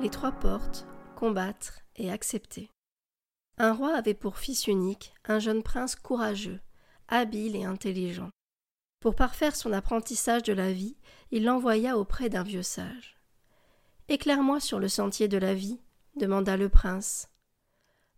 Les trois portes, combattre et accepter. Un roi avait pour fils unique un jeune prince courageux, habile et intelligent. Pour parfaire son apprentissage de la vie, il l'envoya auprès d'un vieux sage. Éclaire-moi sur le sentier de la vie, demanda le prince.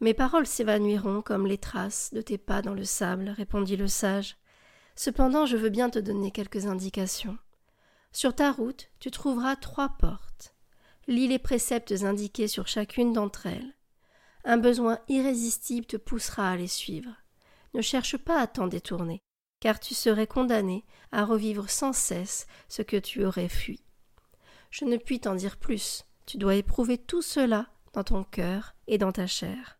Mes paroles s'évanouiront comme les traces de tes pas dans le sable, répondit le sage. Cependant, je veux bien te donner quelques indications. Sur ta route, tu trouveras trois portes. Lis les préceptes indiqués sur chacune d'entre elles. Un besoin irrésistible te poussera à les suivre. Ne cherche pas à t'en détourner, car tu serais condamné à revivre sans cesse ce que tu aurais fui. Je ne puis t'en dire plus, tu dois éprouver tout cela dans ton cœur et dans ta chair.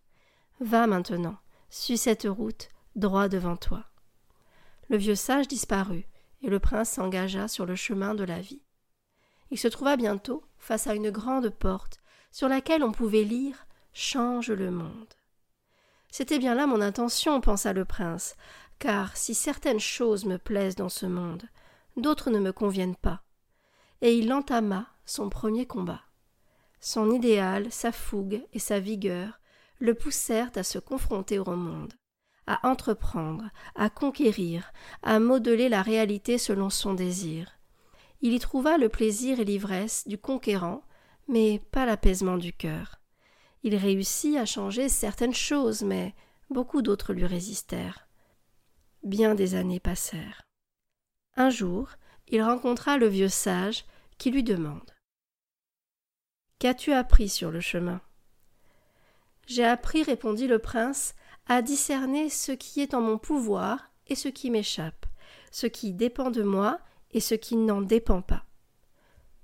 Va maintenant, suis cette route droit devant toi. Le vieux sage disparut, et le prince s'engagea sur le chemin de la vie. Il se trouva bientôt face à une grande porte sur laquelle on pouvait lire Change le monde. C'était bien là mon intention, pensa le prince, car si certaines choses me plaisent dans ce monde, d'autres ne me conviennent pas. Et il entama son premier combat. Son idéal, sa fougue et sa vigueur le poussèrent à se confronter au monde, à entreprendre, à conquérir, à modeler la réalité selon son désir. Il y trouva le plaisir et l'ivresse du conquérant, mais pas l'apaisement du cœur. Il réussit à changer certaines choses, mais beaucoup d'autres lui résistèrent. Bien des années passèrent. Un jour, il rencontra le vieux sage qui lui demande Qu'as-tu appris sur le chemin? J'ai appris, répondit le prince, à discerner ce qui est en mon pouvoir et ce qui m'échappe, ce qui dépend de moi et ce qui n'en dépend pas.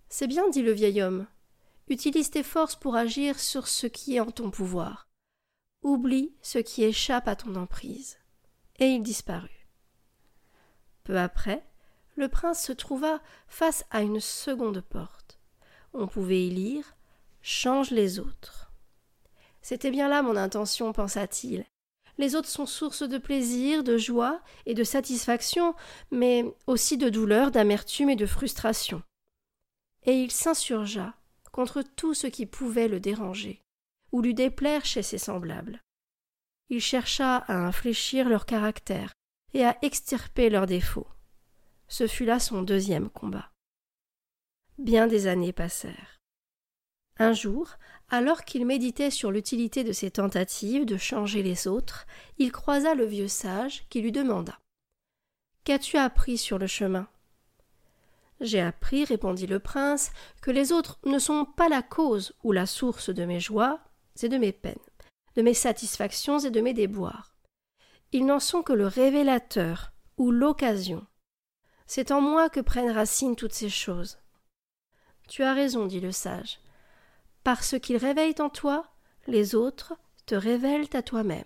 C'est bien, dit le vieil homme. Utilise tes forces pour agir sur ce qui est en ton pouvoir. Oublie ce qui échappe à ton emprise. Et il disparut. Peu après, le prince se trouva face à une seconde porte. On pouvait y lire Change les autres. C'était bien là mon intention, pensa-t-il. Les autres sont source de plaisir, de joie et de satisfaction, mais aussi de douleur, d'amertume et de frustration. Et il s'insurgea contre tout ce qui pouvait le déranger, ou lui déplaire chez ses semblables. Il chercha à infléchir leur caractère et à extirper leurs défauts. Ce fut là son deuxième combat. Bien des années passèrent. Un jour, alors qu'il méditait sur l'utilité de ses tentatives de changer les autres, il croisa le vieux sage qui lui demanda Qu'as-tu appris sur le chemin? J'ai appris, répondit le prince, que les autres ne sont pas la cause ou la source de mes joies et de mes peines, de mes satisfactions et de mes déboires. Ils n'en sont que le révélateur ou l'occasion. C'est en moi que prennent racine toutes ces choses. Tu as raison, dit le sage. Parce qu'ils réveillent en toi, les autres te révèlent à toi-même.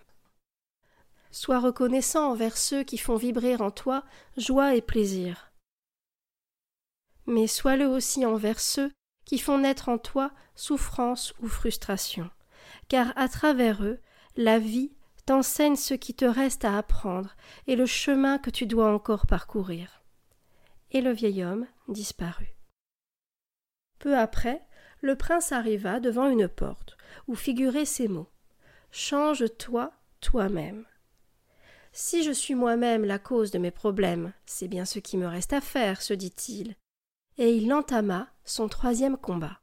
Sois reconnaissant envers ceux qui font vibrer en toi joie et plaisir mais sois-le aussi envers ceux qui font naître en toi souffrance ou frustration, car à travers eux, la vie t'enseigne ce qui te reste à apprendre et le chemin que tu dois encore parcourir. Et le vieil homme disparut. Peu après, le prince arriva devant une porte où figuraient ces mots Change-toi toi-même. Si je suis moi-même la cause de mes problèmes, c'est bien ce qui me reste à faire, se dit-il, et il entama son troisième combat.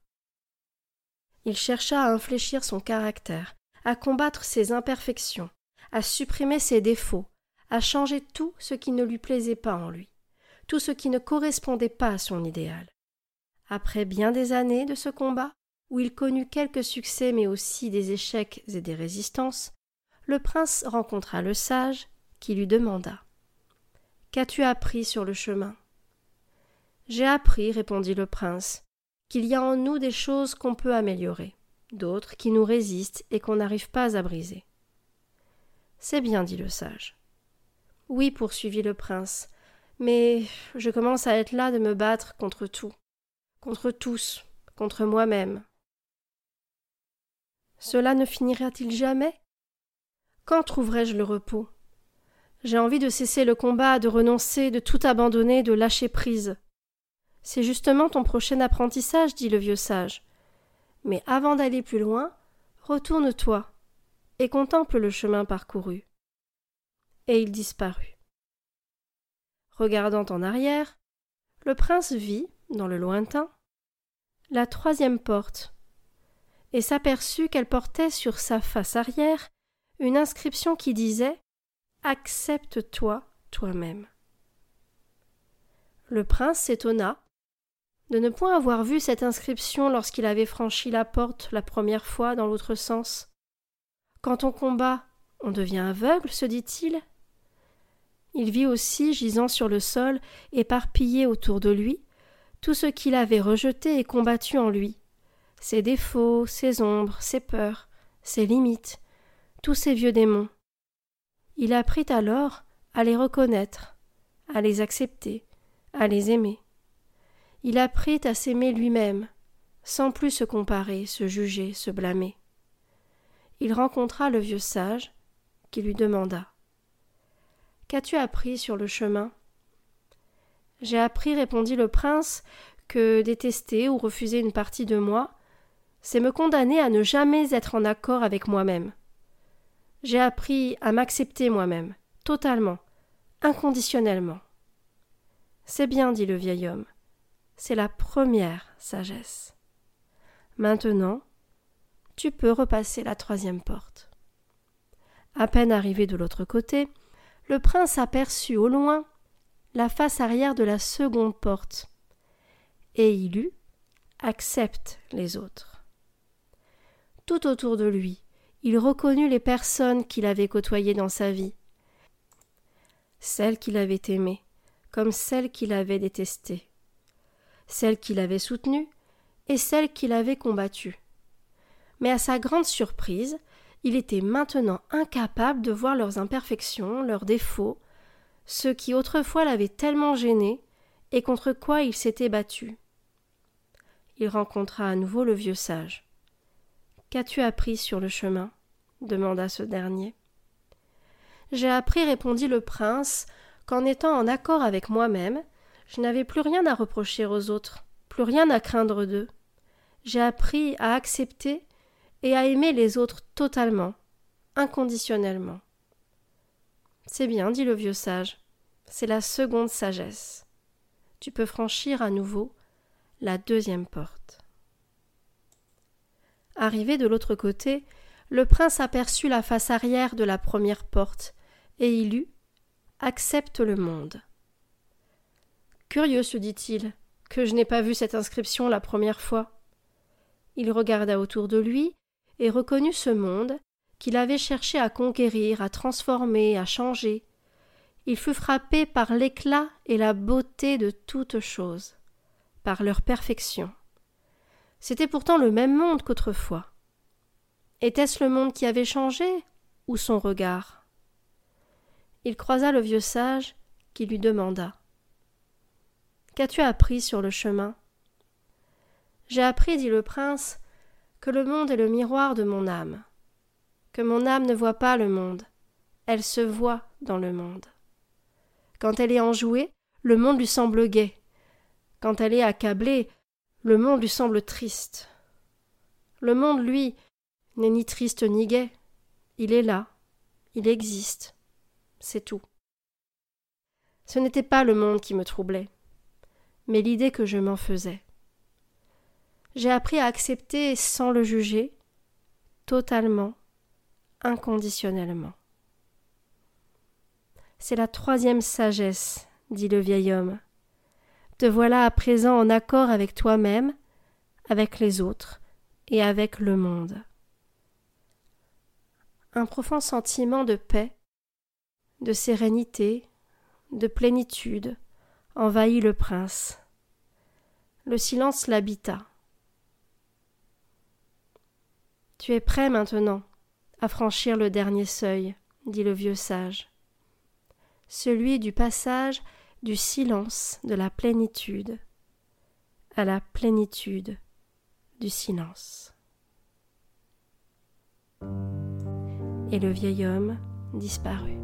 Il chercha à infléchir son caractère, à combattre ses imperfections, à supprimer ses défauts, à changer tout ce qui ne lui plaisait pas en lui, tout ce qui ne correspondait pas à son idéal. Après bien des années de ce combat, où il connut quelques succès mais aussi des échecs et des résistances, le prince rencontra le sage qui lui demanda Qu'as-tu appris sur le chemin j'ai appris, répondit le prince, qu'il y a en nous des choses qu'on peut améliorer, d'autres qui nous résistent et qu'on n'arrive pas à briser. C'est bien, dit le sage. Oui, poursuivit le prince, mais je commence à être là de me battre contre tout, contre tous, contre moi-même. Cela ne finira-t-il jamais? Quand trouverai-je le repos? J'ai envie de cesser le combat, de renoncer, de tout abandonner, de lâcher prise. C'est justement ton prochain apprentissage, dit le vieux sage. Mais avant d'aller plus loin, retourne-toi et contemple le chemin parcouru. Et il disparut. Regardant en arrière, le prince vit, dans le lointain, la troisième porte, et s'aperçut qu'elle portait sur sa face arrière une inscription qui disait Accepte-toi toi-même. Le prince s'étonna de ne point avoir vu cette inscription lorsqu'il avait franchi la porte la première fois dans l'autre sens. Quand on combat, on devient aveugle, se dit-il. Il vit aussi, gisant sur le sol, éparpillé autour de lui, tout ce qu'il avait rejeté et combattu en lui ses défauts, ses ombres, ses peurs, ses limites, tous ses vieux démons. Il apprit alors à les reconnaître, à les accepter, à les aimer. Il apprit à s'aimer lui-même, sans plus se comparer, se juger, se blâmer. Il rencontra le vieux sage, qui lui demanda Qu'as-tu appris sur le chemin? J'ai appris, répondit le prince, que détester ou refuser une partie de moi, c'est me condamner à ne jamais être en accord avec moi-même. J'ai appris à m'accepter moi-même, totalement, inconditionnellement. C'est bien, dit le vieil homme. C'est la première sagesse. Maintenant, tu peux repasser la troisième porte. À peine arrivé de l'autre côté, le prince aperçut au loin la face arrière de la seconde porte, et il eut accepte les autres. Tout autour de lui, il reconnut les personnes qu'il avait côtoyées dans sa vie, celles qu'il avait aimées, comme celles qu'il avait détestées, celles qu'il avait soutenues et celles qu'il avait combattues. Mais à sa grande surprise, il était maintenant incapable de voir leurs imperfections, leurs défauts, ce qui autrefois l'avait tellement gêné et contre quoi il s'était battu. Il rencontra à nouveau le vieux sage. Qu'as-tu appris sur le chemin? demanda ce dernier. J'ai appris, répondit le prince, qu'en étant en accord avec moi-même, je n'avais plus rien à reprocher aux autres, plus rien à craindre d'eux. J'ai appris à accepter et à aimer les autres totalement, inconditionnellement. C'est bien, dit le vieux sage, c'est la seconde sagesse. Tu peux franchir à nouveau la deuxième porte. Arrivé de l'autre côté, le prince aperçut la face arrière de la première porte, et il eut Accepte le monde. Curieux, se dit-il, que je n'ai pas vu cette inscription la première fois. Il regarda autour de lui et reconnut ce monde qu'il avait cherché à conquérir, à transformer, à changer. Il fut frappé par l'éclat et la beauté de toutes choses, par leur perfection. C'était pourtant le même monde qu'autrefois. Était-ce le monde qui avait changé ou son regard? Il croisa le vieux sage qui lui demanda Qu'as-tu appris sur le chemin? J'ai appris, dit le prince, que le monde est le miroir de mon âme, que mon âme ne voit pas le monde, elle se voit dans le monde. Quand elle est enjouée, le monde lui semble gai. Quand elle est accablée, le monde lui semble triste. Le monde, lui, n'est ni triste ni gai. Il est là, il existe. C'est tout. Ce n'était pas le monde qui me troublait, mais l'idée que je m'en faisais j'ai appris à accepter sans le juger, totalement, inconditionnellement. C'est la troisième sagesse, dit le vieil homme. Te voilà à présent en accord avec toi-même, avec les autres et avec le monde. Un profond sentiment de paix, de sérénité, de plénitude envahit le prince. Le silence l'habita. Tu es prêt maintenant? À franchir le dernier seuil, dit le vieux sage, celui du passage du silence de la plénitude à la plénitude du silence. Et le vieil homme disparut.